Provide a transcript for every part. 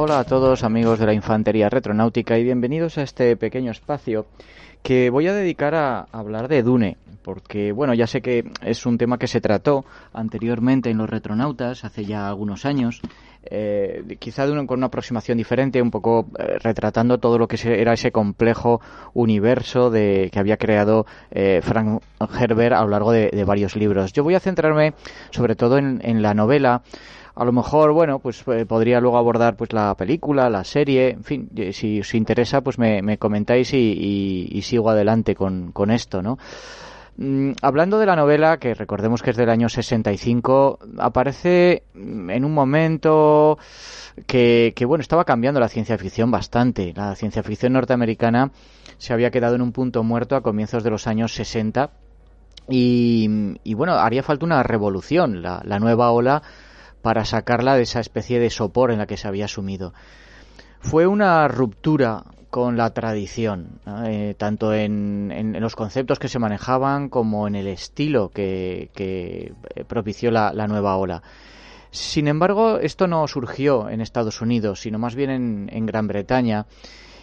Hola a todos amigos de la Infantería Retronáutica y bienvenidos a este pequeño espacio que voy a dedicar a hablar de Dune, porque bueno, ya sé que es un tema que se trató anteriormente en los retronautas hace ya algunos años, eh, quizá con una aproximación diferente, un poco eh, retratando todo lo que era ese complejo universo de, que había creado eh, Frank Herbert a lo largo de, varios libros. Yo voy a centrarme sobre todo en la novela a lo mejor, bueno, pues eh, podría luego abordar pues la película, la serie, en fin, si os interesa, pues me, comentáis y, sigo adelante con, con esto, ¿no? Mm, hablando de la novela, que recordemos que es del año 65, aparece en un momento que, que, bueno, estaba cambiando la ciencia ficción bastante. La ciencia ficción norteamericana se había quedado en un punto muerto a comienzos de los años 60 y, y bueno, haría falta una revolución. La, la nueva ola para sacarla de esa especie de sopor en la que se había sumido. Fue una ruptura con la tradición, eh, tanto en, los conceptos que se manejaban como en el estilo que, propició la, nueva ola. Sin embargo, esto no surgió en Estados Unidos, sino más bien en, en Gran Bretaña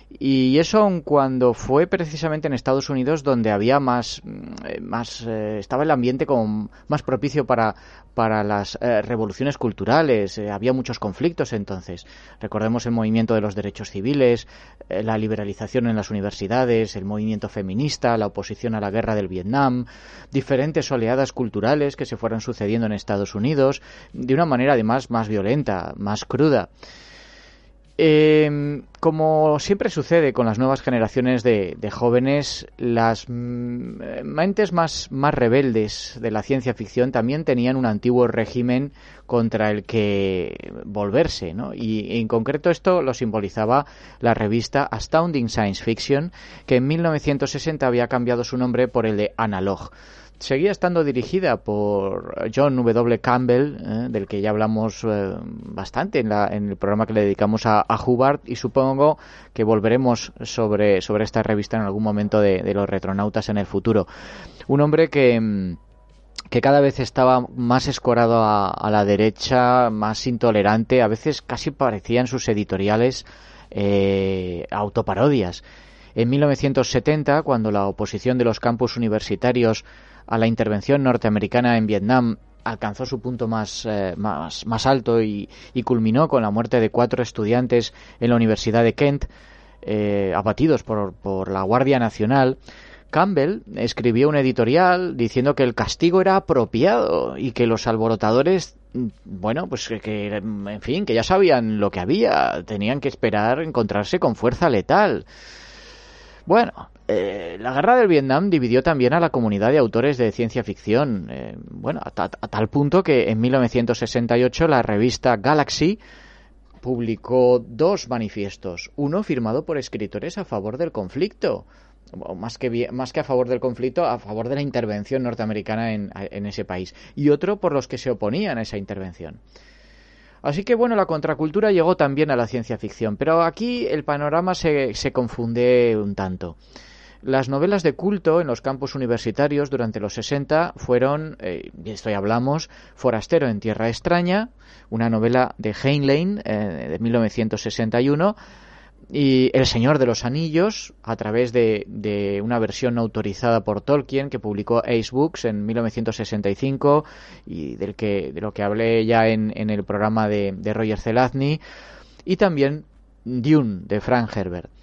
y eso aun cuando fue precisamente en Estados Unidos donde había más, mm, más eh, estaba el ambiente como más propicio para, para las eh, revoluciones culturales, eh, había muchos conflictos entonces. Recordemos el movimiento de los derechos civiles, la liberalización en las universidades, el movimiento feminista, la oposición a la guerra del Vietnam, diferentes oleadas culturales que se fueron sucediendo en Estados Unidos de una manera además más violenta, más cruda. Eh, como siempre sucede con las nuevas generaciones de, jóvenes, las mm, mentes más, más rebeldes de la ciencia ficción también tenían un antiguo régimen contra el que volverse, ¿no? Y en concreto esto lo simbolizaba la revista Astounding Science Fiction, que en 1960 había cambiado su nombre por el de Analog seguía estando dirigida por John W. Campbell, eh, del que ya hablamos eh, bastante en, la, en, el programa que le dedicamos a, a, Hubbard, y supongo que volveremos sobre, sobre esta revista en algún momento de, los retronautas en el futuro. Un hombre que mm, que cada vez estaba más escorado a, la derecha, más intolerante, a veces casi parecían sus editoriales eh, autoparodias. En 1970, cuando la oposición de los campus universitarios a la intervención norteamericana en Vietnam alcanzó su punto más, eh, más, alto y, culminó con la muerte de cuatro estudiantes en la Universidad de Kent, eh, abatidos por, por la Guardia Nacional, Campbell escribió un editorial diciendo que el castigo era apropiado y que los alborotadores, bueno, pues que, en fin, que ya sabían lo que había, tenían que esperar encontrarse con fuerza letal. Bueno, eh, la guerra del Vietnam dividió también a la comunidad de autores de ciencia ficción. Eh, bueno, a, tal punto que en 1968 la revista Galaxy publicó dos manifiestos. Uno firmado por escritores a favor del conflicto. Más que, más que a favor del conflicto, a favor de la intervención norteamericana en, en ese país. Y otro por los que se oponían a esa intervención. Así que bueno, la contracultura llegó también a la ciencia ficción, pero aquí el panorama se, se confunde un tanto. Las novelas de culto en los campos universitarios durante los 60 fueron, eh, y esto ya hablamos, Forastero en Tierra Extraña, una novela de Heinlein eh, de 1961, y El Señor de los Anillos, a través de, una versión autorizada por Tolkien que publicó Ace Books en 1965 y del que, de lo que hablé ya en, el programa de, de Roger Zelazny, y también Dune de Frank Herbert.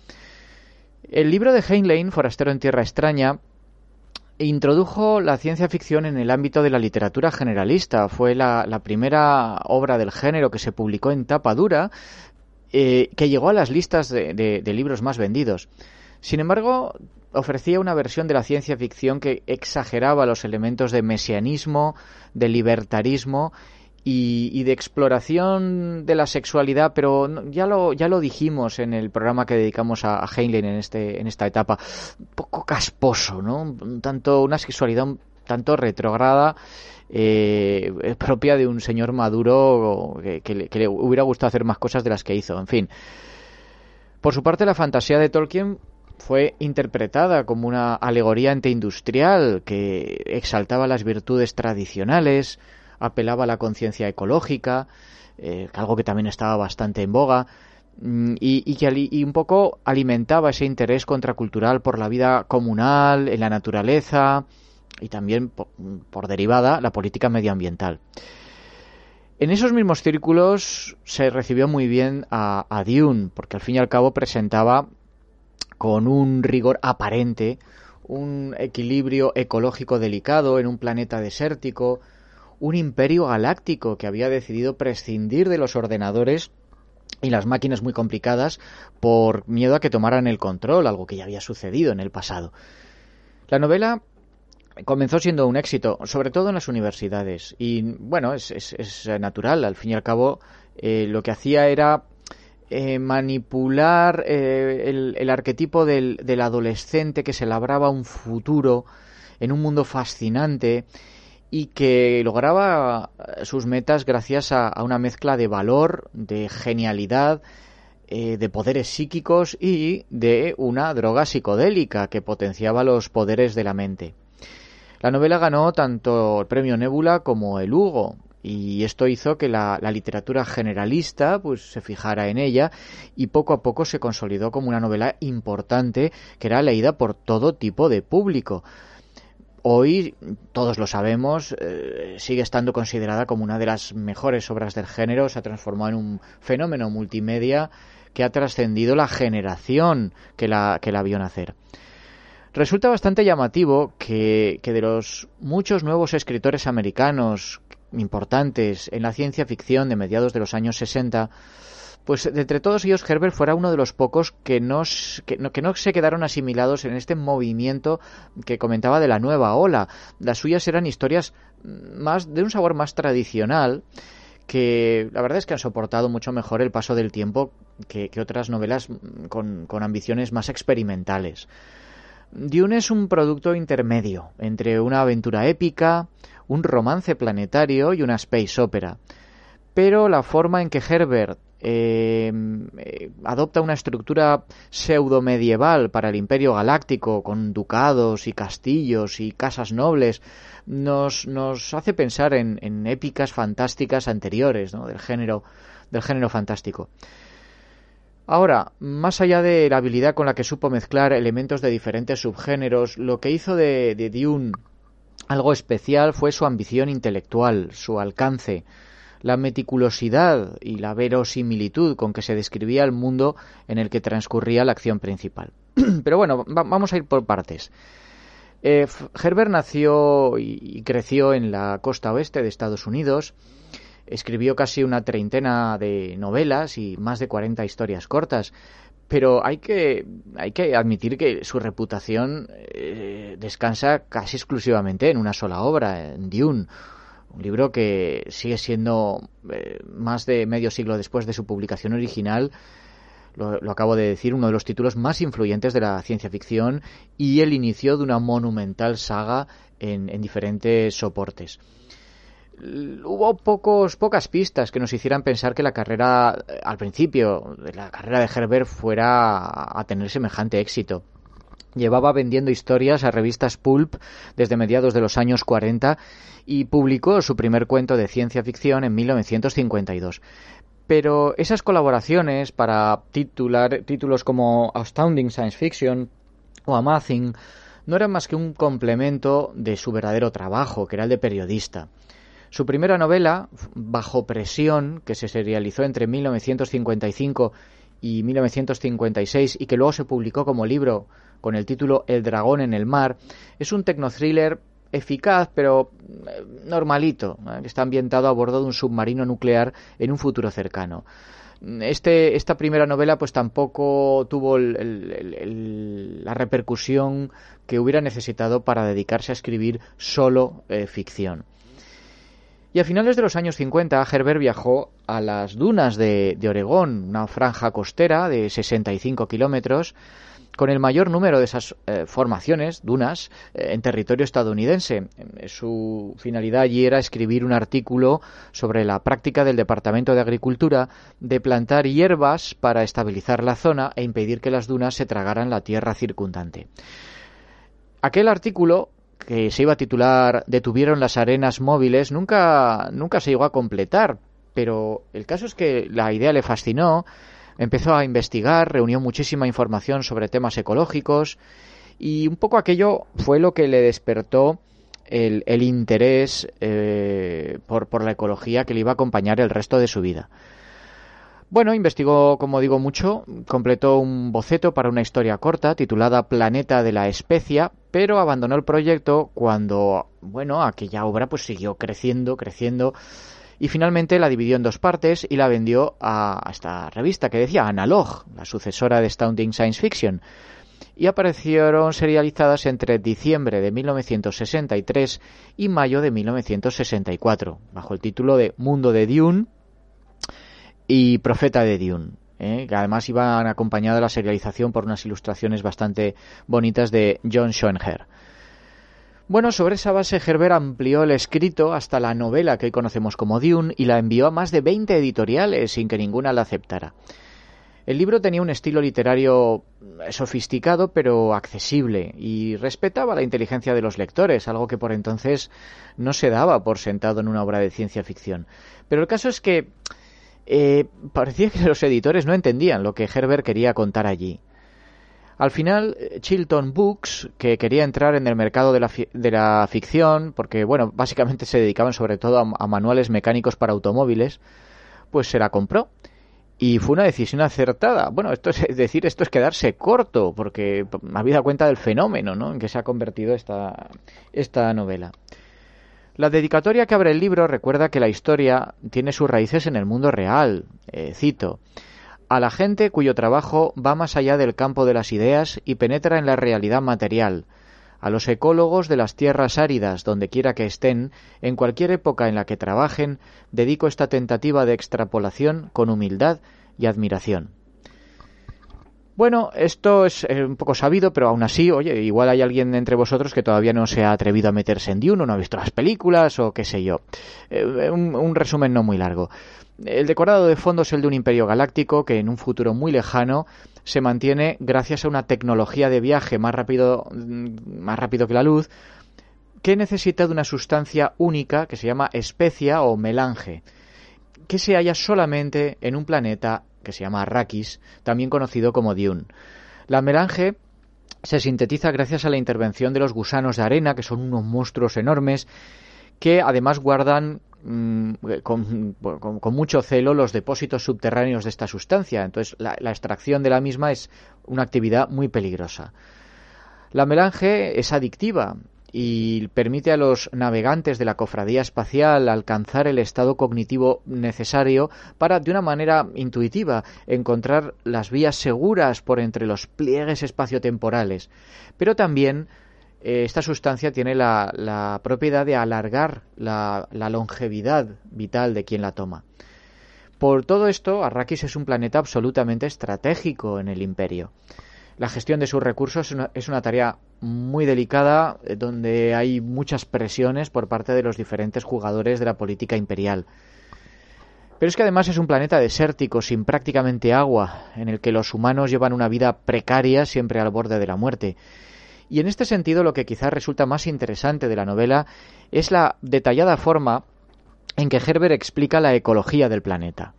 El libro de Heinlein, Forastero en Tierra Extraña, introdujo la ciencia ficción en el ámbito de la literatura generalista. Fue la, primera obra del género que se publicó en tapa dura eh, que llegó a las listas de, libros más vendidos. Sin embargo, ofrecía una versión de la ciencia ficción que exageraba los elementos de mesianismo, de libertarismo y, de exploración de la sexualidad, pero ya lo, ya lo dijimos en el programa que dedicamos a, Heinlein en, este, en esta etapa, un poco casposo, ¿no? Tanto, una sexualidad un tanto retrograda eh, propia de un señor maduro que, le, hubiera gustado hacer más cosas de las que hizo. En fin. Por su parte, la fantasía de Tolkien fue interpretada como una alegoría antiindustrial que exaltaba las virtudes tradicionales, apelaba a la conciencia ecológica, eh, algo que también estaba bastante en boga, mm, y, que un poco alimentaba ese interés contracultural por la vida comunal, en la naturaleza y también por, derivada la política medioambiental. En esos mismos círculos se recibió muy bien a, a Dune, porque al fin y al cabo presentaba con un rigor aparente un equilibrio ecológico delicado en un planeta desértico, un imperio galáctico que había decidido prescindir de los ordenadores y las máquinas muy complicadas por miedo a que tomaran el control, algo que ya había sucedido en el pasado. La novela comenzó siendo un éxito, sobre todo en las universidades. Y bueno, es, natural, al fin y al cabo, eh, lo que hacía era eh, manipular eh, el, arquetipo del, del, adolescente que se labraba un futuro en un mundo fascinante y que lograba eh, sus metas gracias a, una mezcla de valor, de genialidad, eh, de poderes psíquicos y de una droga psicodélica que potenciaba los poderes de la mente. La novela ganó tanto el premio Nebula como el Hugo, y esto hizo que la, la, literatura generalista pues se fijara en ella y poco a poco se consolidó como una novela importante que era leída por todo tipo de público hoy, todos lo sabemos, eh, sigue estando considerada como una de las mejores obras del género, se ha transformado en un fenómeno multimedia que ha trascendido la generación que la, que la vio nacer. Resulta bastante llamativo que, que de los muchos nuevos escritores americanos importantes en la ciencia ficción de mediados de los años 60, pues de entre todos ellos Herbert fuera uno de los pocos que no, que no, se quedaron asimilados en este movimiento que comentaba de la nueva ola. Las suyas eran historias más de un sabor más tradicional que la verdad es que han soportado mucho mejor el paso del tiempo que, otras novelas con, con ambiciones más experimentales. Dune es un producto intermedio entre una aventura épica, un romance planetario y una space opera. Pero la forma en que Herbert eh, adopta una estructura pseudo medieval para el imperio galáctico con ducados y castillos y casas nobles nos, nos hace pensar en, en épicas fantásticas anteriores del género del género fantástico. Ahora, más allá de la habilidad con la que supo mezclar elementos de diferentes subgéneros, lo que hizo de, de Dune algo especial fue su ambición intelectual, su alcance, la meticulosidad y la verosimilitud con que se describía el mundo en el que transcurría la acción principal. Pero bueno, vamos a ir por partes. Eh, Herbert nació y, creció en la costa oeste de Estados Unidos. Escribió casi una treintena de novelas y más de 40 historias cortas. Pero hay que, hay que admitir que su reputación eh, descansa casi exclusivamente en una sola obra, en Dune, un libro que sigue siendo eh, más de medio siglo después de su publicación original, lo, acabo de decir, uno de los títulos más influyentes de la ciencia ficción y el inicio de una monumental saga en, diferentes soportes. Hubo pocos, pocas pistas que nos hicieran pensar que la carrera, al principio, de la carrera de Herbert fuera a tener semejante éxito. Llevaba vendiendo historias a revistas pulp desde mediados de los años 40 y publicó su primer cuento de ciencia ficción en 1952. Pero esas colaboraciones para titular, títulos como Astounding Science Fiction o Amazing no eran más que un complemento de su verdadero trabajo, que era el de periodista. Su primera novela, Bajo presión, que se serializó entre 1955 y 1956 y que luego se publicó como libro con el título El dragón en el mar, es un tecnothriller eficaz pero eh, normalito, que está ambientado a bordo de un submarino nuclear en un futuro cercano. Este, esta primera novela pues tampoco tuvo la repercusión que hubiera necesitado para dedicarse a escribir solo eh, ficción. Y a finales de los años 50, Herbert viajó a las dunas de, de Oregón, una franja costera de 65 kilómetros, con el mayor número de esas eh, formaciones, dunas, eh, en territorio estadounidense. Eh, su finalidad allí era escribir un artículo sobre la práctica del Departamento de Agricultura de plantar hierbas para estabilizar la zona e impedir que las dunas se tragaran la tierra circundante. Aquel artículo que se iba a titular Detuvieron las arenas móviles nunca, nunca se llegó a completar, pero el caso es que la idea le fascinó Empezó a investigar, reunió muchísima información sobre temas ecológicos y un poco aquello fue lo que le despertó el, interés eh, por, por la ecología que le iba a acompañar el resto de su vida. Bueno, investigó, como digo, mucho, completó un boceto para una historia corta titulada Planeta de la Especia, pero abandonó el proyecto cuando, bueno, aquella obra pues siguió creciendo, creciendo, y finalmente la dividió en dos partes y la vendió a, esta revista que decía Analog, la sucesora de Astounding Science Fiction. Y aparecieron serializadas entre diciembre de 1963 y mayo de 1964, bajo el título de Mundo de Dune y Profeta de Dune. ¿eh? que además iban acompañada la serialización por unas ilustraciones bastante bonitas de John Schoenherr. Bueno, sobre esa base Herbert amplió el escrito hasta la novela que hoy conocemos como Dune y la envió a más de 20 editoriales sin que ninguna la aceptara. El libro tenía un estilo literario sofisticado pero accesible y respetaba la inteligencia de los lectores, algo que por entonces no se daba por sentado en una obra de ciencia ficción. Pero el caso es que eh, parecía que los editores no entendían lo que Herbert quería contar allí. Al final, Chilton Books, que quería entrar en el mercado de la, de la ficción, porque, bueno, básicamente se dedicaban sobre todo a, manuales mecánicos para automóviles, pues se la compró. Y fue una decisión acertada. Bueno, esto es, decir, esto es quedarse corto, porque había cuenta del fenómeno ¿no? en que se ha convertido esta, esta novela. La dedicatoria que abre el libro recuerda que la historia tiene sus raíces en el mundo real. Eh, cito a la gente cuyo trabajo va más allá del campo de las ideas y penetra en la realidad material, a los ecólogos de las tierras áridas, donde quiera que estén, en cualquier época en la que trabajen, dedico esta tentativa de extrapolación con humildad y admiración. Bueno, esto es eh, un poco sabido, pero aún así, oye, igual hay alguien entre vosotros que todavía no se ha atrevido a meterse en Dune, no ha visto las películas o qué sé yo. Eh, un resumen no muy largo. El decorado de fondo es el de un imperio galáctico que en un futuro muy lejano se mantiene gracias a una tecnología de viaje más rápido, mm, más rápido que la luz que necesita de una sustancia única que se llama especia o melange, que se halla solamente en un planeta que se llama Arrakis, también conocido como Dune. La melange se sintetiza gracias a la intervención de los gusanos de arena, que son unos monstruos enormes, que además guardan Mm, con, mucho celo los depósitos subterráneos de esta sustancia. Entonces, la, extracción de la misma es una actividad muy peligrosa. La melange es adictiva y permite a los navegantes de la cofradía espacial alcanzar el estado cognitivo necesario para, de una manera intuitiva, encontrar las vías seguras por entre los pliegues espaciotemporales, pero también eh, esta sustancia tiene la, propiedad de alargar la, longevidad vital de quien la toma. Por todo esto, Arrakis es un planeta absolutamente estratégico en el imperio. La gestión de sus recursos es una, tarea muy delicada, eh, donde hay muchas presiones por parte de los diferentes jugadores de la política imperial. Pero es que además es un planeta desértico, sin prácticamente agua, en el que los humanos llevan una vida precaria siempre al borde de la muerte y en este sentido lo que quizás resulta más interesante de la novela es la detallada forma en que Herbert explica la ecología del planeta.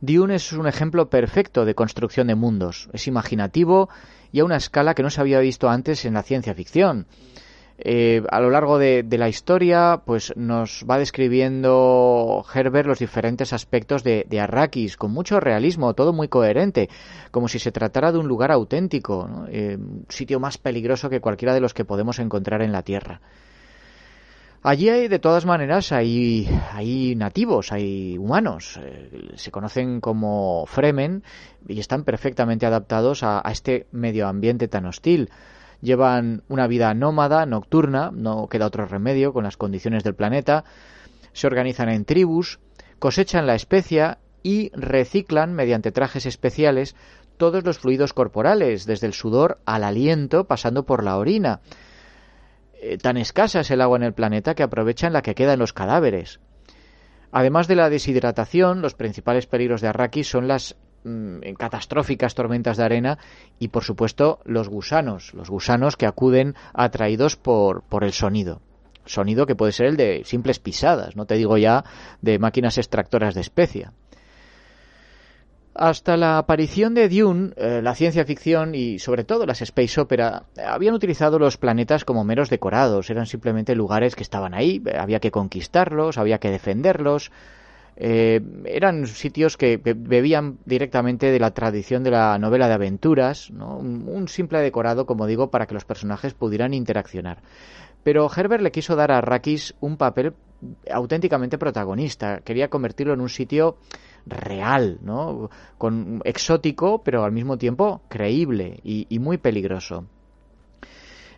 Dune es un ejemplo perfecto de construcción de mundos. Es imaginativo y a una escala que no se había visto antes en la ciencia ficción. Eh, a lo largo de, la historia, pues nos va describiendo Herbert los diferentes aspectos de, Arrakis, con mucho realismo, todo muy coherente, como si se tratara de un lugar auténtico, eh, un sitio más peligroso que cualquiera de los que podemos encontrar en la Tierra. Allí hay, de todas maneras, hay, hay nativos, hay humanos, eh, se conocen como Fremen y están perfectamente adaptados a este medio ambiente tan hostil. Llevan una vida nómada, nocturna, no queda otro remedio con las condiciones del planeta, se organizan en tribus, cosechan la especia y reciclan mediante trajes especiales todos los fluidos corporales, desde el sudor al aliento, pasando por la orina. Eh, tan escasa es el agua en el planeta que aprovechan la que queda en los cadáveres. Además de la deshidratación, los principales peligros de Arrakis son las Mm, catastróficas tormentas de arena y por supuesto los gusanos, los gusanos que acuden atraídos por el sonido. Sonido que puede ser el de simples pisadas, no te digo ya de máquinas extractoras de especia. Hasta la aparición de Dune, eh, la ciencia ficción y sobre todo las space opera habían utilizado los planetas como meros decorados, eran simplemente lugares que estaban ahí, había que conquistarlos, había que defenderlos, eh, eran sitios que, bebían directamente de la tradición de la novela de aventuras, un, simple decorado, como digo, para que los personajes pudieran interaccionar. Pero Herbert le quiso dar a Arrakis un papel auténticamente protagonista, quería convertirlo en un sitio real, ¿no? Con exótico, pero al mismo tiempo creíble y, muy peligroso.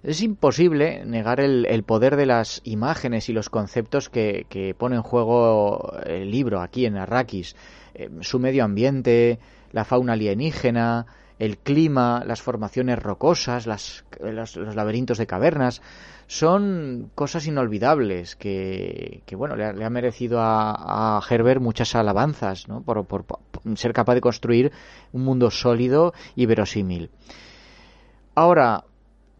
Es imposible negar el, poder de las imágenes y los conceptos que, pone en juego el libro aquí en Arrakis. Eh, su medio ambiente, la fauna alienígena, el clima, las formaciones rocosas, los, laberintos de cavernas, son cosas inolvidables que, bueno, le ha, merecido a, Herbert muchas alabanzas, ¿no? Por, ser capaz de construir un mundo sólido y verosímil. Ahora,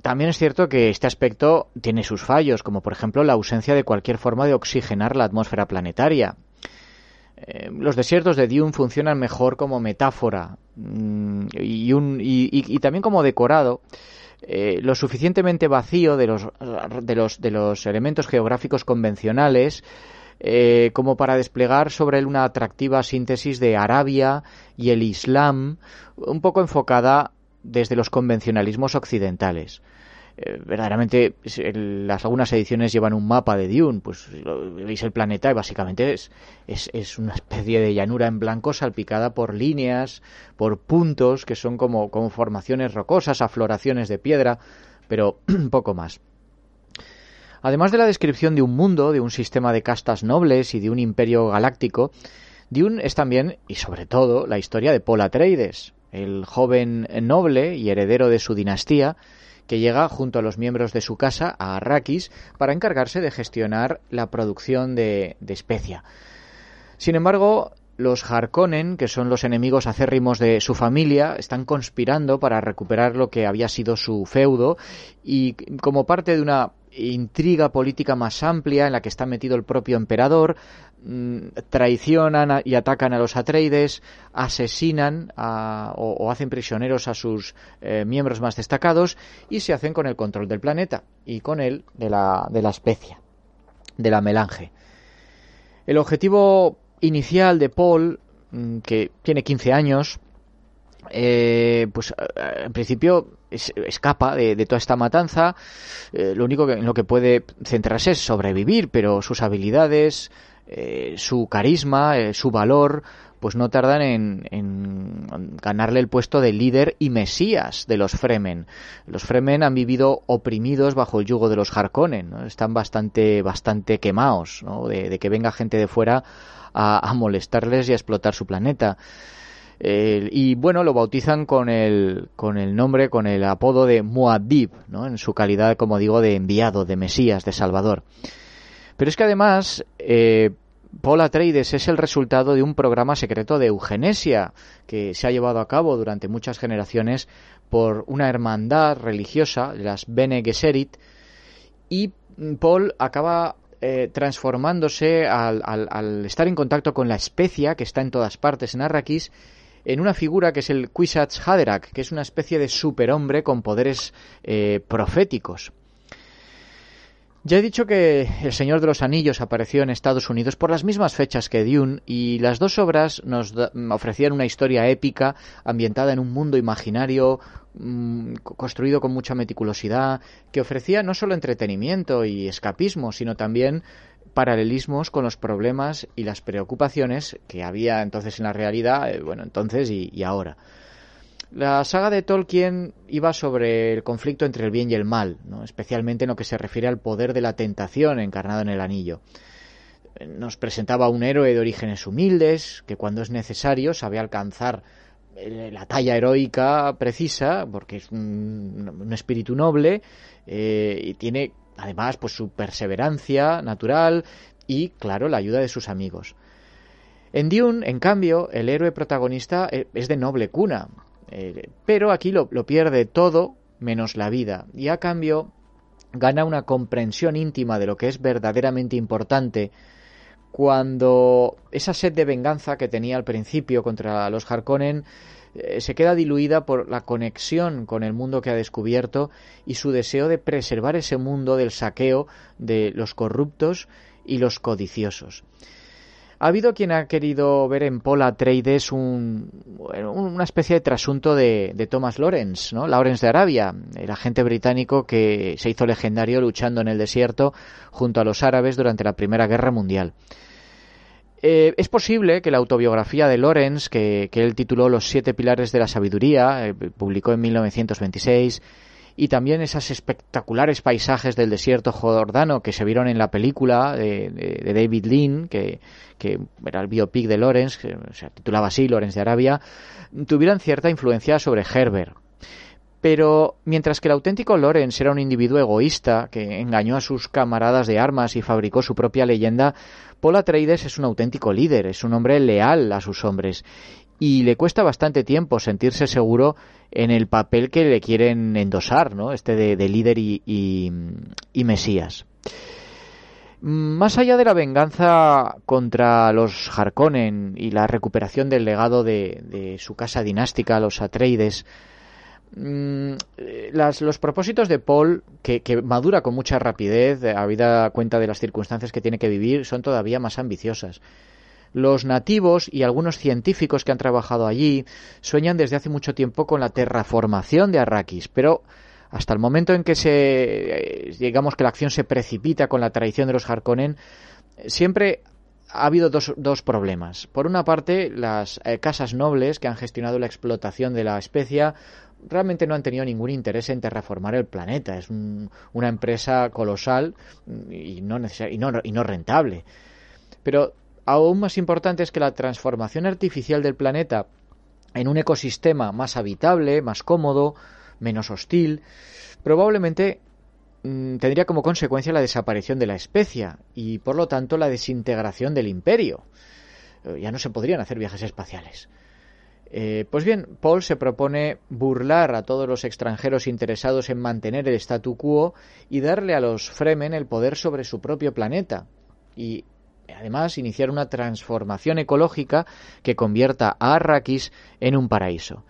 también es cierto que este aspecto tiene sus fallos, como por ejemplo la ausencia de cualquier forma de oxigenar la atmósfera planetaria. Eh, los desiertos de Dune funcionan mejor como metáfora y, un, y, también como decorado. Eh, lo suficientemente vacío de los, de los, de los elementos geográficos convencionales eh, como para desplegar sobre él una atractiva síntesis de Arabia y el Islam, un poco enfocada desde los convencionalismos occidentales. Eh, verdaderamente las algunas ediciones llevan un mapa de Dune, pues veis el planeta y básicamente es, es, una especie de llanura en blanco salpicada por líneas, por puntos que son como, como formaciones rocosas, afloraciones de piedra, pero poco más. Además de la descripción de un mundo, de un sistema de castas nobles y de un imperio galáctico, Dune es también, y sobre todo, la historia de Paul Atreides, el joven noble y heredero de su dinastía, que llega junto a los miembros de su casa a Arrakis para encargarse de gestionar la producción de, especia. Sin embargo, los Harkonnen, que son los enemigos acérrimos de su familia, están conspirando para recuperar lo que había sido su feudo y como parte de una intriga política más amplia en la que está metido el propio emperador, mm, traicionan y atacan a los Atreides, asesinan o, hacen prisioneros a sus eh, miembros más destacados y se hacen con el control del planeta y con él de la, de la especie, de la melange. El objetivo inicial de Paul, mm, que tiene 15 años, eh, pues eh, en principio escapa de, toda esta matanza. Eh, lo único que, en lo que puede centrarse es sobrevivir, pero sus habilidades, su carisma, su valor, pues no tardan en, ganarle el puesto de líder y mesías de los Fremen. Los Fremen han vivido oprimidos bajo el yugo de los Harkonnen, están bastante, bastante quemados de, que venga gente de fuera a molestarles y a explotar su planeta y bueno, lo bautizan con el, con el nombre, con el apodo de Muad'Dib, ¿no? en su calidad, como digo, de enviado, de Mesías, de Salvador. Pero es que además, eh, Paul Atreides es el resultado de un programa secreto de eugenesia que se ha llevado a cabo durante muchas generaciones por una hermandad religiosa, las Bene Gesserit, y Paul acaba eh, transformándose al, al, al, estar en contacto con la especia que está en todas partes en Arrakis en una figura que es el Kwisatz Haderach, que es una especie de superhombre con poderes eh, proféticos. Ya he dicho que El Señor de los Anillos apareció en Estados Unidos por las mismas fechas que Dune y las dos obras nos ofrecían una historia épica ambientada en un mundo imaginario mm, construido con mucha meticulosidad que ofrecía no solo entretenimiento y escapismo sino también paralelismos con los problemas y las preocupaciones que había entonces en la realidad, eh, bueno, entonces y, ahora. La saga de Tolkien iba sobre el conflicto entre el bien y el mal, especialmente en lo que se refiere al poder de la tentación encarnado en el anillo. Nos presentaba un héroe de orígenes humildes, que cuando es necesario sabe alcanzar eh, la talla heroica precisa, porque es un, espíritu noble, eh, y tiene Además, pues su perseverancia natural y, claro, la ayuda de sus amigos. En Dune, en cambio, el héroe protagonista eh, es de noble cuna, eh, pero aquí lo, pierde todo menos la vida y a cambio gana una comprensión íntima de lo que es verdaderamente importante cuando esa sed de venganza que tenía al principio contra los Harkonnen eh, se queda diluida por la conexión con el mundo que ha descubierto y su deseo de preservar ese mundo del saqueo de los corruptos y los codiciosos. Ha habido quien ha querido ver en Paul Atreides un, una especie de trasunto de, Thomas Lawrence, ¿no? Lawrence de Arabia, el agente británico que se hizo legendario luchando en el desierto junto a los árabes durante la Primera Guerra Mundial. Eh, es posible que la autobiografía de Lorenz, que, él tituló Los siete pilares de la sabiduría, eh, publicó en 1926, y también esas espectaculares paisajes del desierto jordano que se vieron en la película de, David Lean, que, era el biopic de Lorenz, que se titulaba así, Lorenz de Arabia, tuvieran cierta influencia sobre Herbert. Pero mientras que el auténtico Lorenz era un individuo egoísta que engañó a sus camaradas de armas y fabricó su propia leyenda, Paul Atreides es un auténtico líder, es un hombre leal a sus hombres y le cuesta bastante tiempo sentirse seguro en el papel que le quieren endosar, ¿no? Este de, líder y, mesías. Más allá de la venganza contra los Harkonnen y la recuperación del legado de, de su casa dinástica, los Atreides, Mm, los propósitos de Paul, que, madura con mucha rapidez, habida cuenta de las circunstancias que tiene que vivir, son todavía más ambiciosas. Los nativos y algunos científicos que han trabajado allí sueñan desde hace mucho tiempo con la terraformación de Arrakis, pero hasta el momento en que se eh, digamos que la acción se precipita con la traición de los Harkonnen, siempre ha habido dos, dos, problemas. Por una parte, las eh, casas nobles que han gestionado la explotación de la especie realmente no han tenido ningún interés en terraformar el planeta. Es una empresa colosal y no, y, no, y no rentable. Pero aún más importante es que la transformación artificial del planeta en un ecosistema más habitable, más cómodo, menos hostil, probablemente mm, tendría como consecuencia la desaparición de la especie y por lo tanto la desintegración del imperio. Eh, ya no se podrían hacer viajes espaciales. Eh, pues bien, Paul se propone burlar a todos los extranjeros interesados en mantener el statu quo y darle a los Fremen el poder sobre su propio planeta. Y además iniciar una transformación ecológica que convierta a Arrakis en un paraíso.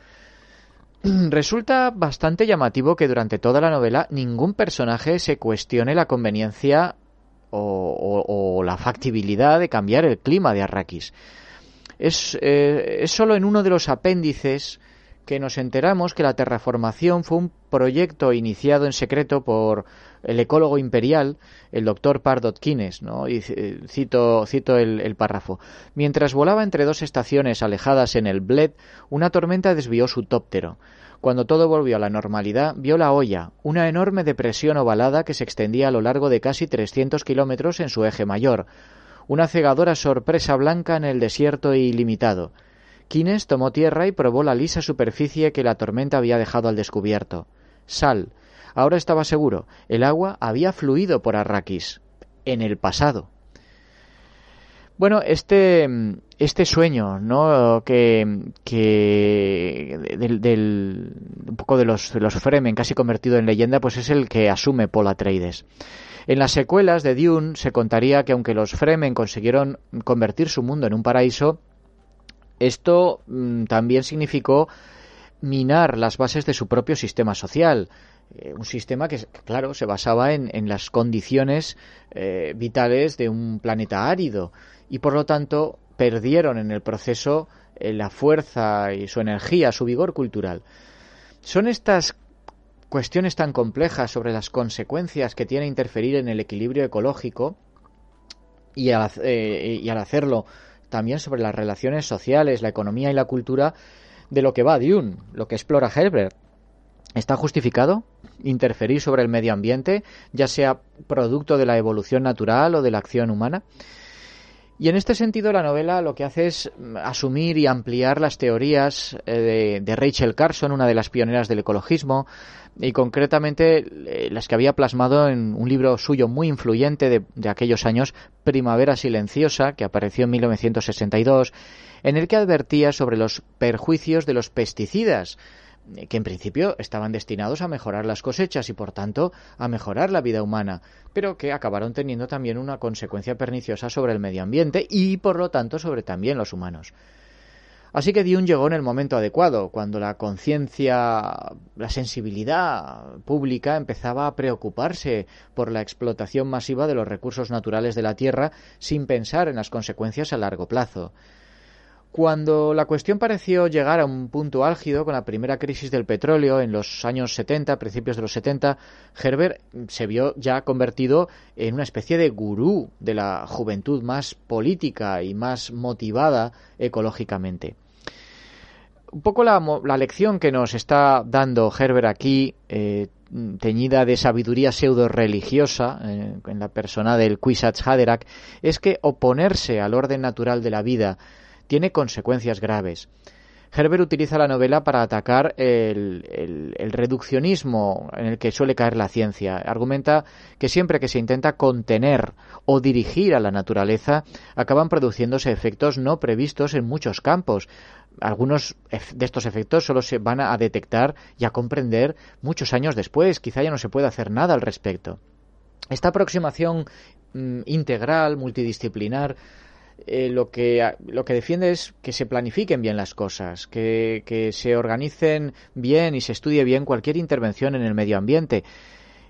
Resulta bastante llamativo que durante toda la novela ningún personaje se cuestione la conveniencia o, o la factibilidad de cambiar el clima de Arrakis. Es, eh, es solo en uno de los apéndices que nos enteramos que la terraformación fue un proyecto iniciado en secreto por el ecólogo imperial, el doctor Pardot Kines, ¿no? y eh, cito, cito el, el, párrafo. Mientras volaba entre dos estaciones alejadas en el Bled, una tormenta desvió su tóptero. Cuando todo volvió a la normalidad, vio la olla, una enorme depresión ovalada que se extendía a lo largo de casi 300 kilómetros en su eje mayor, una cegadora sorpresa blanca en el desierto ilimitado. Kines tomó tierra y probó la lisa superficie que la tormenta había dejado al descubierto. Sal. Ahora estaba seguro. El agua había fluido por Arrakis. En el pasado. Bueno, este, este sueño, ¿no? Que, que del, un poco de los, los Fremen casi convertido en leyenda, pues es el que asume Paul Atreides. En las secuelas de Dune se contaría que aunque los Fremen consiguieron convertir su mundo en un paraíso, esto mm, también significó minar las bases de su propio sistema social. Eh, un sistema que, claro, se basaba en, las condiciones eh, vitales de un planeta árido y, por lo tanto, perdieron en el proceso eh, la fuerza y su energía, su vigor cultural. Son estas cuestiones tan complejas sobre las consecuencias que tiene interferir en el equilibrio ecológico y al, eh, y al hacerlo también sobre las relaciones sociales, la economía y la cultura de lo que va Dune, lo que explora Herbert. ¿Está justificado interferir sobre el medio ambiente, ya sea producto de la evolución natural o de la acción humana? Y en este sentido la novela lo que hace es asumir y ampliar las teorías eh, de, Rachel Carson, una de las pioneras del ecologismo, y concretamente eh, las que había plasmado en un libro suyo muy influyente de, de aquellos años, Primavera Silenciosa, que apareció en 1962, en el que advertía sobre los perjuicios de los pesticidas que en principio estaban destinados a mejorar las cosechas y por tanto a mejorar la vida humana, pero que acabaron teniendo también una consecuencia perniciosa sobre el medio ambiente y por lo tanto sobre también los humanos. Así que Dune llegó en el momento adecuado, cuando la conciencia, la sensibilidad pública empezaba a preocuparse por la explotación masiva de los recursos naturales de la Tierra sin pensar en las consecuencias a largo plazo. Cuando la cuestión pareció llegar a un punto álgido con la primera crisis del petróleo en los años 70, principios de los 70, Herbert se vio ya convertido en una especie de gurú de la juventud más política y más motivada ecológicamente. Un poco la, lección que nos está dando Herbert aquí, eh, teñida de sabiduría pseudo religiosa eh, en la persona del Kwisatz Haderach, es que oponerse al orden natural de la vida tiene consecuencias graves. Herbert utiliza la novela para atacar el, reduccionismo en el que suele caer la ciencia. Argumenta que siempre que se intenta contener o dirigir a la naturaleza, acaban produciéndose efectos no previstos en muchos campos. Algunos de estos efectos solo se van a detectar y a comprender muchos años después. Quizá ya no se puede hacer nada al respecto. Esta aproximación mm, integral, multidisciplinar, eh, lo, que, lo que defiende es que se planifiquen bien las cosas, que, que se organicen bien y se estudie bien cualquier intervención en el medio ambiente.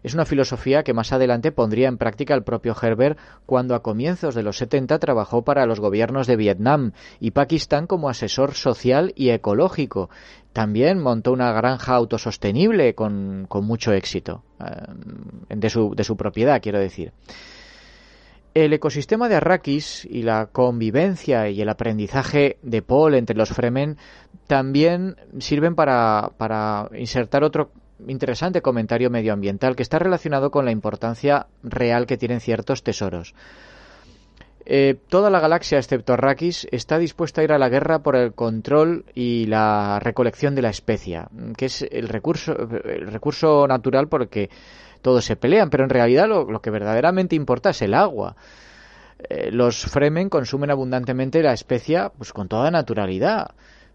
Es una filosofía que más adelante pondría en práctica el propio Herbert cuando a comienzos de los 70 trabajó para los gobiernos de Vietnam y Pakistán como asesor social y ecológico. También montó una granja autosostenible con, con mucho éxito, eh, de, su, de su propiedad, quiero decir. El ecosistema de Arrakis y la convivencia y el aprendizaje de Paul entre los Fremen también sirven para, insertar otro interesante comentario medioambiental que está relacionado con la importancia real que tienen ciertos tesoros. Eh, toda la galaxia, excepto Arrakis, está dispuesta a ir a la guerra por el control y la recolección de la especia, que es el recurso, el recurso natural porque todos se pelean, pero en realidad lo, que verdaderamente importa es el agua. Eh, los Fremen consumen abundantemente la especia pues, con toda naturalidad,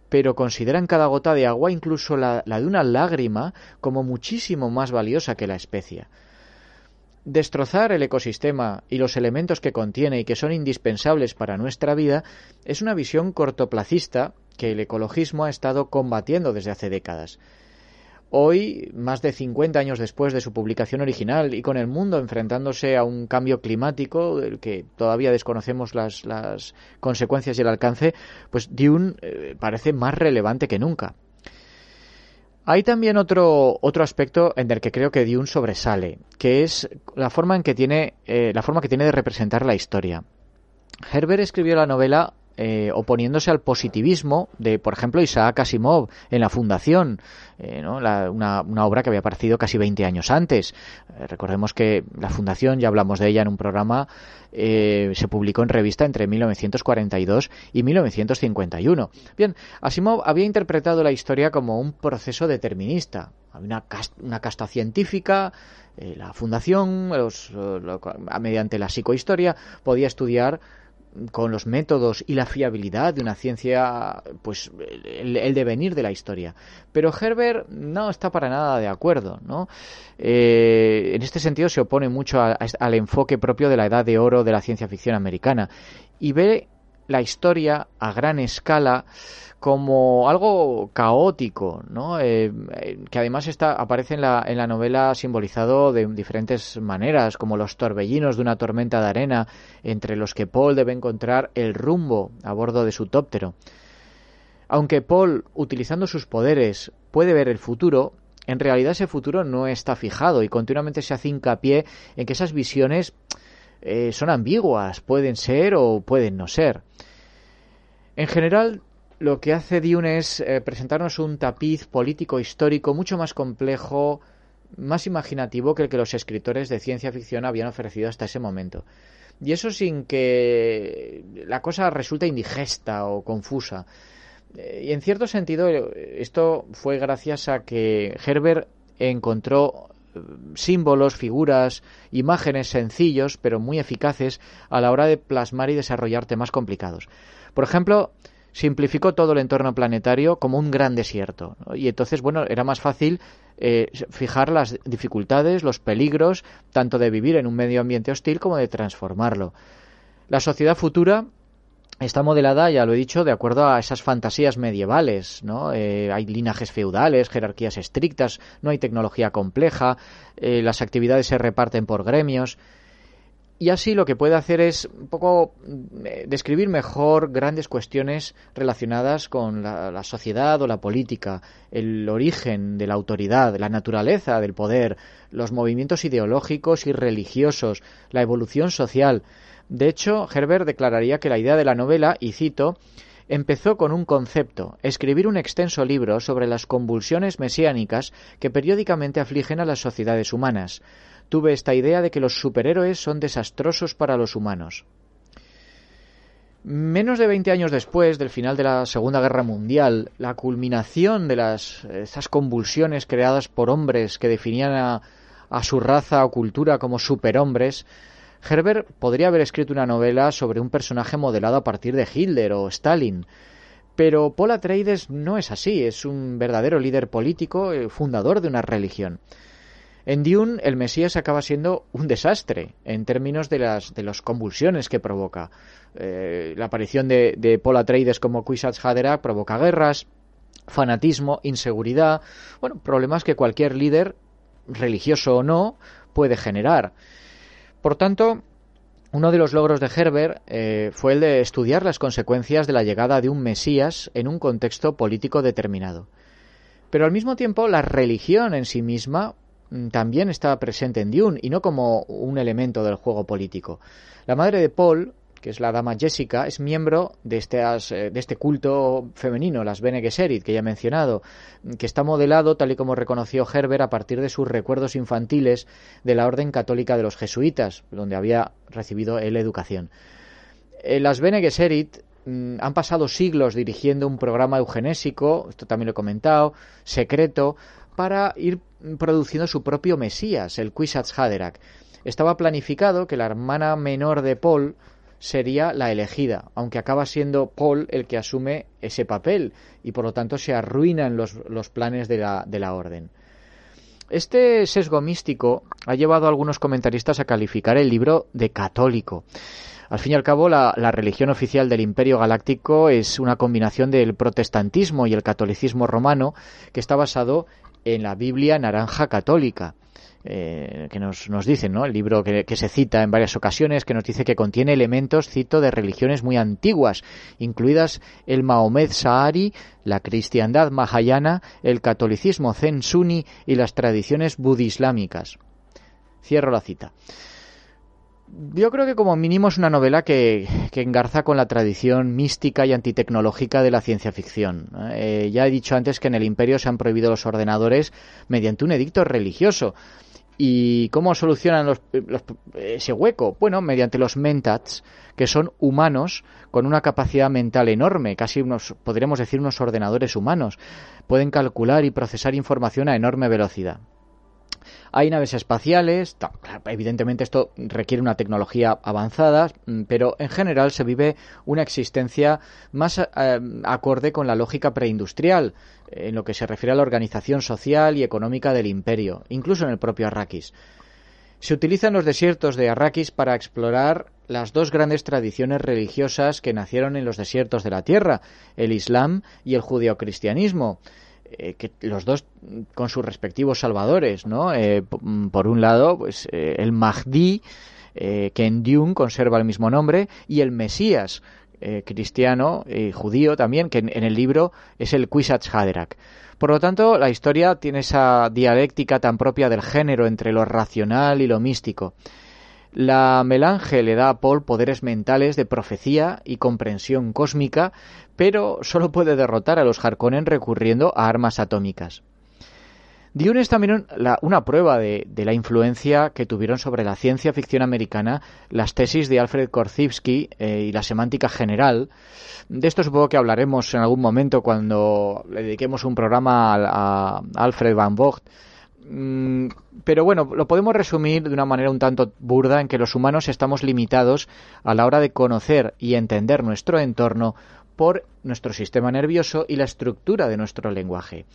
pero consideran cada gota de agua, incluso la, la de una lágrima, como muchísimo más valiosa que la especia. Destrozar el ecosistema y los elementos que contiene y que son indispensables para nuestra vida es una visión cortoplacista que el ecologismo ha estado combatiendo desde hace décadas. Hoy, más de 50 años después de su publicación original y con el mundo enfrentándose a un cambio climático del que todavía desconocemos las, consecuencias y el alcance, pues Dune eh, parece más relevante que nunca. Hay también otro, otro aspecto en el que creo que Dune sobresale, que es la forma en que tiene, eh, la forma que tiene de representar la historia. Herbert escribió la novela eh, oponiéndose al positivismo de, por ejemplo, Isaac Asimov en La Fundación, eh, una, obra que había aparecido casi 20 años antes. Eh, recordemos que La Fundación, ya hablamos de ella en un programa, se publicó en revista entre 1942 y 1951. Bien, Asimov había interpretado la historia como un proceso determinista. Había una, casta, una casta científica, la Fundación, mediante la psicohistoria, podía estudiar con los métodos y la fiabilidad de una ciencia, pues el, devenir de la historia. Pero Herbert no está para nada de acuerdo, ¿no? Eh, en este sentido se opone mucho al enfoque propio de la edad de oro de la ciencia ficción americana y ve la historia a gran escala como algo caótico, ¿no? Eh, eh, que además está, aparece en la, en la novela simbolizado de diferentes maneras, como los torbellinos de una tormenta de arena, entre los que Paul debe encontrar el rumbo a bordo de su tóptero. Aunque Paul, utilizando sus poderes, puede ver el futuro, en realidad ese futuro no está fijado y continuamente se hace hincapié en que esas visiones eh, son ambiguas, pueden ser o pueden no ser. En general, lo que hace Dune es eh, presentarnos un tapiz político histórico mucho más complejo, más imaginativo que el que los escritores de ciencia ficción habían ofrecido hasta ese momento. Y eso sin que la cosa resulte indigesta o confusa. Eh, y en cierto sentido, esto fue gracias a que Herbert encontró eh, símbolos, figuras, imágenes sencillos pero muy eficaces a la hora de plasmar y desarrollar temas complicados. Por ejemplo, simplificó todo el entorno planetario como un gran desierto. Y entonces, bueno, era más fácil eh, fijar las dificultades, los peligros, tanto de vivir en un medio ambiente hostil como de transformarlo. La sociedad futura está modelada, ya lo he dicho, de acuerdo a esas fantasías medievales, ¿no? Eh, hay linajes feudales, jerarquías estrictas, no hay tecnología compleja, eh, las actividades se reparten por gremios. Y así lo que puede hacer es un poco eh, describir mejor grandes cuestiones relacionadas con la, sociedad o la política, el origen de la autoridad, la naturaleza del poder, los movimientos ideológicos y religiosos, la evolución social. De hecho, Herbert declararía que la idea de la novela, y cito, empezó con un concepto, escribir un extenso libro sobre las convulsiones mesiánicas que periódicamente afligen a las sociedades humanas tuve esta idea de que los superhéroes son desastrosos para los humanos. Menos de 20 años después del final de la Segunda Guerra Mundial, la culminación de las, esas convulsiones creadas por hombres que definían a, a su raza o cultura como superhombres, Herbert podría haber escrito una novela sobre un personaje modelado a partir de Hitler o Stalin. Pero Paul Atreides no es así, es un verdadero líder político, eh, fundador de una religión. En Dune, el Mesías acaba siendo un desastre en términos de las de las convulsiones que provoca. Eh, la aparición de, de Paul Atreides como Kwisatz Haderach provoca guerras, fanatismo, inseguridad, bueno, problemas que cualquier líder, religioso o no, puede generar. Por tanto, uno de los logros de Herbert eh, fue el de estudiar las consecuencias de la llegada de un Mesías en un contexto político determinado. Pero al mismo tiempo, la religión en sí misma Mm, también estaba presente en Dune y no como un elemento del juego político. La madre de Paul, que es la dama Jessica, es miembro de, eh, de este culto femenino, las Bene Gesserit, que ya he mencionado, que está modelado, tal y como reconoció Herbert, a partir de sus recuerdos infantiles de la Orden Católica de los Jesuitas, donde había recibido él educación. Eh, las Bene Gesserit mm, han pasado siglos dirigiendo un programa eugenésico, esto también lo he comentado, secreto, para ir produciendo su propio Mesías, el Kwisatz Haderach. Estaba planificado que la hermana menor de Paul sería la elegida, aunque acaba siendo Paul el que asume ese papel y por lo tanto se arruinan los, los planes de la, de la orden. Este sesgo místico ha llevado a algunos comentaristas a calificar el libro de católico. Al fin y al cabo, la, la, religión oficial del Imperio Galáctico es una combinación del protestantismo y el catolicismo romano que está basado en la Biblia naranja católica. Eh, que nos, nos dicen, ¿no? El libro que, que, se cita en varias ocasiones, que nos dice que contiene elementos, cito, de religiones muy antiguas, incluidas el Mahomed Sahari, la cristiandad mahayana, el catolicismo zen suni y las tradiciones budislámicas. Cierro la cita yo creo que como mínimo es una novela que, engarza con la tradición mística y antitecnológica de la ciencia ficción. Eh, ya he dicho antes que en el imperio se han prohibido los ordenadores mediante un edicto religioso. ¿Y cómo solucionan ese hueco? Bueno, mediante los mentats, que son humanos con una capacidad mental enorme, casi unos, podríamos decir unos ordenadores humanos. Pueden calcular y procesar información a enorme velocidad. Hay naves espaciales, evidentemente esto requiere una tecnología avanzada, mm, pero en general se vive una existencia más eh, acorde con la lógica preindustrial en lo que se refiere a la organización social y económica del imperio, incluso en el propio Arrakis. Se utilizan los desiertos de Arrakis para explorar las dos grandes tradiciones religiosas que nacieron en los desiertos de la Tierra, el Islam y el judeocristianismo. Eh, que los dos con sus respectivos salvadores, ¿no? Eh, mm, por un lado, pues eh, el Mahdi, que en Dune conserva el mismo nombre, y el Mesías, cristiano y judío también, que en, el libro es el Kwisatz Haderach. Por lo tanto, la historia tiene esa dialéctica tan propia del género entre lo racional y lo místico. La melange le da a Paul poderes mentales de profecía y comprensión cósmica, pero solo puede derrotar a los Harkonnen recurriendo a armas atómicas. Dune es también una prueba de, la influencia que tuvieron sobre la ciencia ficción americana las tesis de Alfred Korzybski eh, y la semántica general. De esto supongo que hablaremos en algún momento cuando le dediquemos un programa a, Alfred Van Vogt pero bueno, lo podemos resumir de una manera un tanto burda en que los humanos estamos limitados a la hora de conocer y entender nuestro entorno por nuestro sistema nervioso y la estructura de nuestro lenguaje.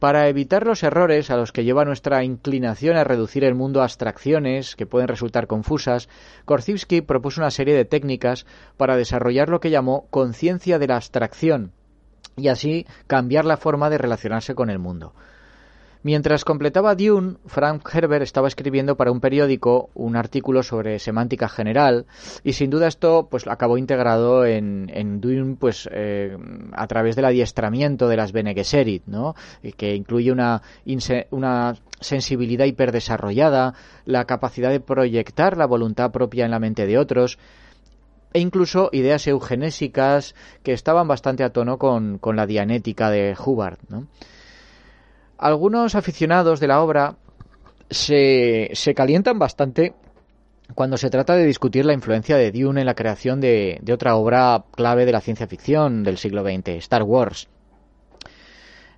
Para evitar los errores a los que lleva nuestra inclinación a reducir el mundo a abstracciones que pueden resultar confusas, Korzybski propuso una serie de técnicas para desarrollar lo que llamó conciencia de la abstracción y así cambiar la forma de relacionarse con el mundo. Mientras completaba Dune, Frank Herbert estaba escribiendo para un periódico un artículo sobre semántica general y sin duda esto pues acabó integrado en, en Dune pues eh, a través del adiestramiento de las Bene Gesserit, ¿no? que incluye una, una sensibilidad hiperdesarrollada, la capacidad de proyectar la voluntad propia en la mente de otros e incluso ideas eugenésicas que estaban bastante a tono con, con la dianética de Hubbard, ¿no? Algunos aficionados de la obra se, se calientan bastante cuando se trata de discutir la influencia de Dune en la creación de, de, otra obra clave de la ciencia ficción del siglo XX, Star Wars.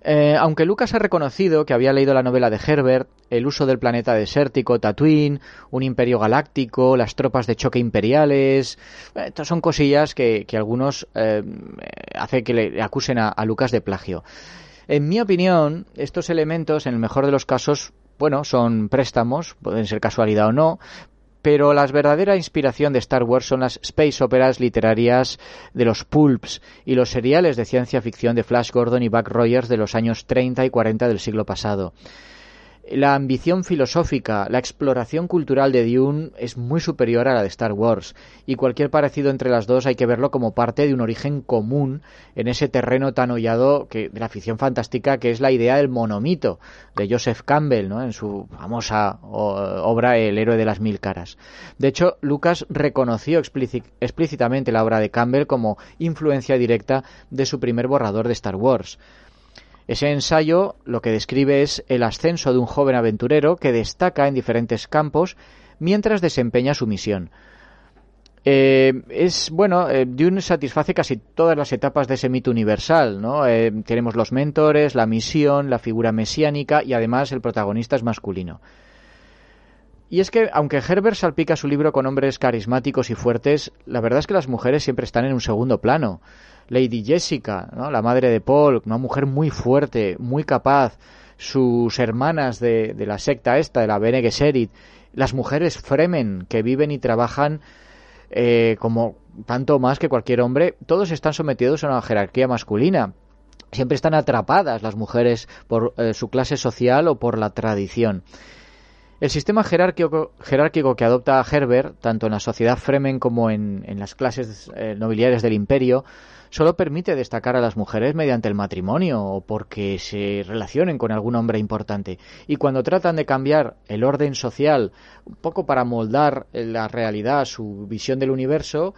Eh, aunque Lucas ha reconocido que había leído la novela de Herbert, el uso del planeta desértico, Tatooine, un imperio galáctico, las tropas de choque imperiales, eh, son cosillas que, que algunos eh, hace que le acusen a, a Lucas de plagio. En mi opinión, estos elementos, en el mejor de los casos, bueno, son préstamos, pueden ser casualidad o no, pero la verdadera inspiración de Star Wars son las space operas literarias de los pulps y los seriales de ciencia ficción de Flash Gordon y Buck Rogers de los años 30 y 40 del siglo pasado la ambición filosófica, la exploración cultural de Dune es muy superior a la de Star Wars, y cualquier parecido entre las dos hay que verlo como parte de un origen común en ese terreno tan hollado que, de la ficción fantástica que es la idea del monomito de Joseph Campbell, ¿no? en su famosa obra El héroe de las mil caras. De hecho, Lucas reconoció explícitamente la obra de Campbell como influencia directa de su primer borrador de Star Wars. Ese ensayo lo que describe es el ascenso de un joven aventurero que destaca en diferentes campos mientras desempeña su misión. Eh, es bueno, eh, Dune satisface casi todas las etapas de ese mito universal, ¿no? Eh, tenemos los mentores, la misión, la figura mesiánica y además el protagonista es masculino. Y es que, aunque Herbert salpica su libro con hombres carismáticos y fuertes, la verdad es que las mujeres siempre están en un segundo plano. Lady Jessica, la madre de Paul, una mujer muy fuerte, muy capaz, sus hermanas de, la secta esta, de la Bene Gesserit, las mujeres Fremen, que viven y trabajan eh, como tanto más que cualquier hombre, todos están sometidos a una jerarquía masculina. Siempre están atrapadas las mujeres por eh, su clase social o por la tradición. El sistema jerárquico, que adopta Herbert, tanto en la sociedad Fremen como en, en las clases eh, nobiliarias del imperio, solo permite destacar a las mujeres mediante el matrimonio o porque se relacionen con algún hombre importante. Y cuando tratan de cambiar el orden social, un poco para moldar la realidad, su visión del universo,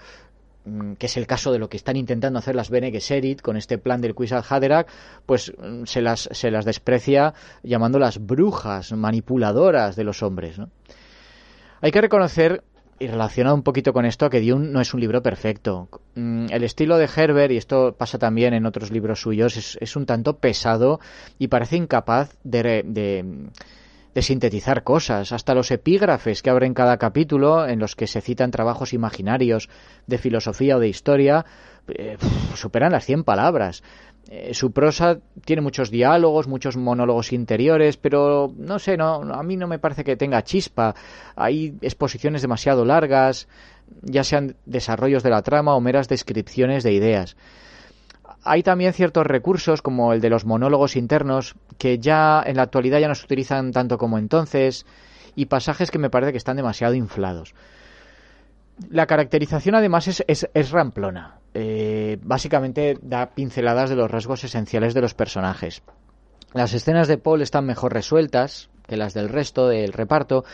mm, que es el caso de lo que están intentando hacer las Bene Gesserit con este plan del Quisal Haderach, pues mm, se las, se las desprecia llamándolas brujas, manipuladoras de los hombres. Hay que reconocer y relacionado un poquito con esto, que Dune no es un libro perfecto. Mm, el estilo de Herbert, y esto pasa también en otros libros suyos, es, un tanto pesado y parece incapaz de, de, de, sintetizar cosas. Hasta los epígrafes que abren cada capítulo, en los que se citan trabajos imaginarios de filosofía o de historia, eh, superan las 100 palabras. Eh, su prosa tiene muchos diálogos, muchos monólogos interiores, pero no sé, no, a mí no me parece que tenga chispa. Hay exposiciones demasiado largas, ya sean desarrollos de la trama o meras descripciones de ideas. Hay también ciertos recursos, como el de los monólogos internos, que ya en la actualidad ya no se utilizan tanto como entonces, y pasajes que me parece que están demasiado inflados. La caracterización además es, es, es ramplona. Eh, básicamente da pinceladas de los rasgos esenciales de los personajes. Las escenas de Paul están mejor resueltas que las del resto del reparto,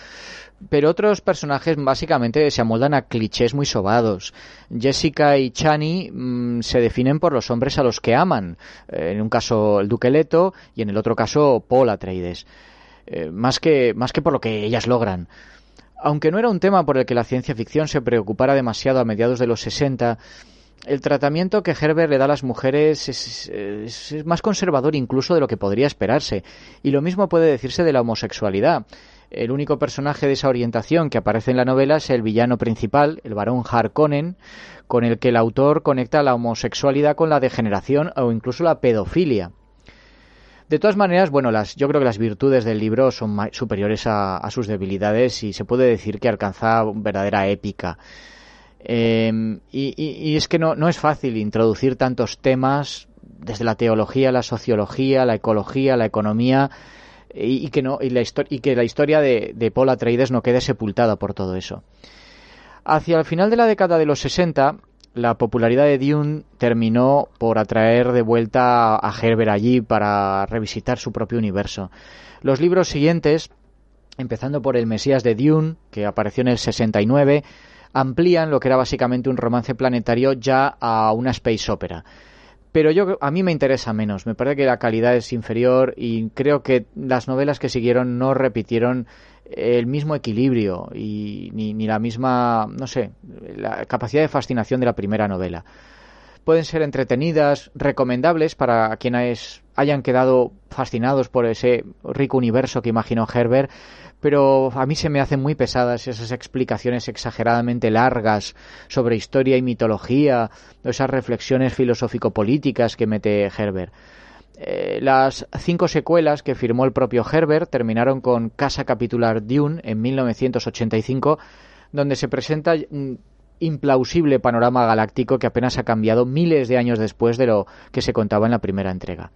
pero otros personajes básicamente se amoldan a clichés muy sobados. Jessica y Chani mmm, se definen por los hombres a los que aman, eh, en un caso el Duque Leto y en el otro caso Paul Atreides, eh, más, que, más que por lo que ellas logran. Aunque no era un tema por el que la ciencia ficción se preocupara demasiado a mediados de los 60, el tratamiento que Herbert le da a las mujeres es, más conservador incluso de lo que podría esperarse. Y lo mismo puede decirse de la homosexualidad. El único personaje de esa orientación que aparece en la novela es el villano principal, el barón Harkonnen, con el que el autor conecta la homosexualidad con la degeneración o incluso la pedofilia. De todas maneras, bueno, las, yo creo que las virtudes del libro son superiores a, sus debilidades y se puede decir que alcanza verdadera épica. Em, y, es que no, no es fácil introducir tantos temas desde la teología, la sociología, la ecología, la economía y, que no y la, que la historia de, de Paul Atreides no quede sepultada por todo eso. Hacia el final de la década de los 60, la popularidad de Dune terminó por atraer de vuelta a Herbert allí para revisitar su propio universo. Los libros siguientes, empezando por El Mesías de Dune, que apareció en el 69, amplían lo que era básicamente un romance planetario ya a una space opera. Pero yo a mí me interesa menos, me parece que la calidad es inferior y creo que las novelas que siguieron no repitieron el mismo equilibrio y ni, ni la misma, no sé, la capacidad de fascinación de la primera novela. Pueden ser entretenidas, recomendables para quienes hayan quedado fascinados por ese rico universo que imaginó Herbert, pero a mí se me hacen muy pesadas esas explicaciones exageradamente largas sobre historia y mitología, esas reflexiones filosófico-políticas que mete Herbert. Eh, las cinco secuelas que firmó el propio Herbert terminaron con Casa Capitular Dune en 1985, donde se presenta un implausible panorama galáctico que apenas ha cambiado miles de años después de lo que se contaba en la primera entrega.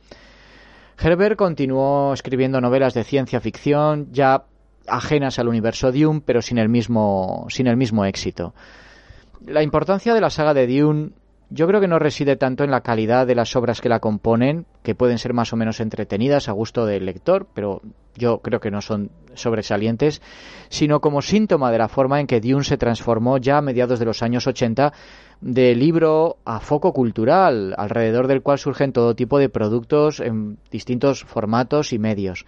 Herbert continuó escribiendo novelas de ciencia ficción, ya ajenas al universo Dune, pero sin el mismo, sin el mismo éxito. La importancia de la saga de Dune yo creo que no reside tanto en la calidad de las obras que la componen, que pueden ser más o menos entretenidas a gusto del lector, pero yo creo que no son sobresalientes, sino como síntoma de la forma en que Dune se transformó ya a mediados de los años 80 de libro a foco cultural, alrededor del cual surgen todo tipo de productos en distintos formatos y medios.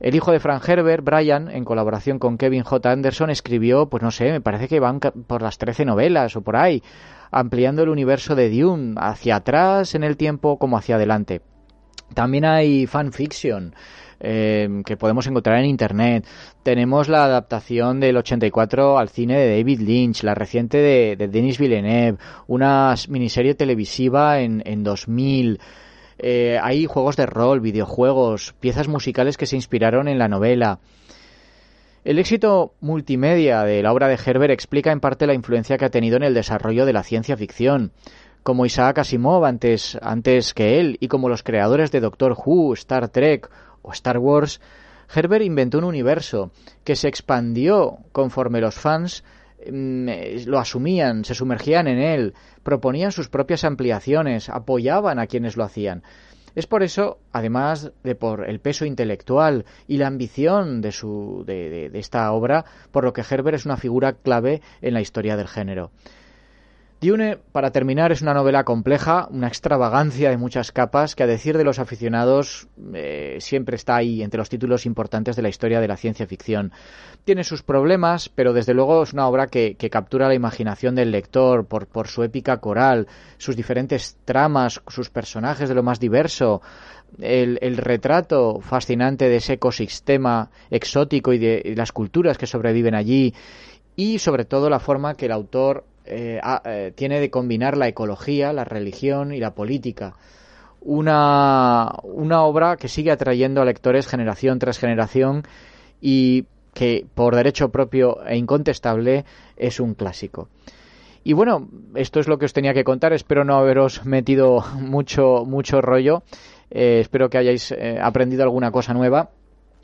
El hijo de Frank Herbert, Brian, en colaboración con Kevin J. Anderson, escribió, pues no sé, me parece que van por las 13 novelas o por ahí, ampliando el universo de Dune hacia atrás en el tiempo como hacia adelante. También hay fanfiction. Eh, que podemos encontrar en internet. Tenemos la adaptación del 84 al cine de David Lynch, la reciente de, Denis Villeneuve, una miniserie televisiva en, en 2000. Eh, hay juegos de rol, videojuegos, piezas musicales que se inspiraron en la novela. El éxito multimedia de la obra de Herbert explica en parte la influencia que ha tenido en el desarrollo de la ciencia ficción. Como Isaac Asimov antes, antes que él y como los creadores de Doctor Who, Star Trek o Star Wars, Herbert inventó un universo que se expandió conforme los fans lo asumían, se sumergían en él, proponían sus propias ampliaciones, apoyaban a quienes lo hacían. Es por eso, además de por el peso intelectual y la ambición de, su, de esta obra, por lo que Herbert es una figura clave en la historia del género. Dune, para terminar, es una novela compleja, una extravagancia de muchas capas que, a decir de los aficionados, eh, siempre está ahí entre los títulos importantes de la historia de la ciencia ficción. Tiene sus problemas, pero desde luego es una obra que, captura la imaginación del lector por, por su épica coral, sus diferentes tramas, sus personajes de lo más diverso, el, el, retrato fascinante de ese ecosistema exótico y de las culturas que sobreviven allí y sobre todo la forma que el autor eh, eh, tiene de combinar la ecología, la religión y la política. Una, una obra que sigue atrayendo a lectores generación tras generación y que por derecho propio e incontestable es un clásico. Y bueno, esto es lo que os tenía que contar. Espero no haberos metido mucho, mucho rollo. Eh, espero que hayáis aprendido alguna cosa nueva.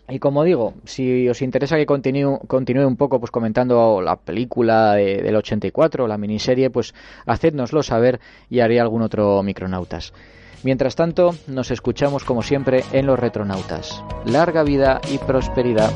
Y como digo, si os interesa que continúe, un poco pues comentando la película del 84, la miniserie, pues hacednoslo saber y haré algún otro Micronautas. Mientras tanto, nos escuchamos como siempre en los Retronautas. Larga vida y prosperidad.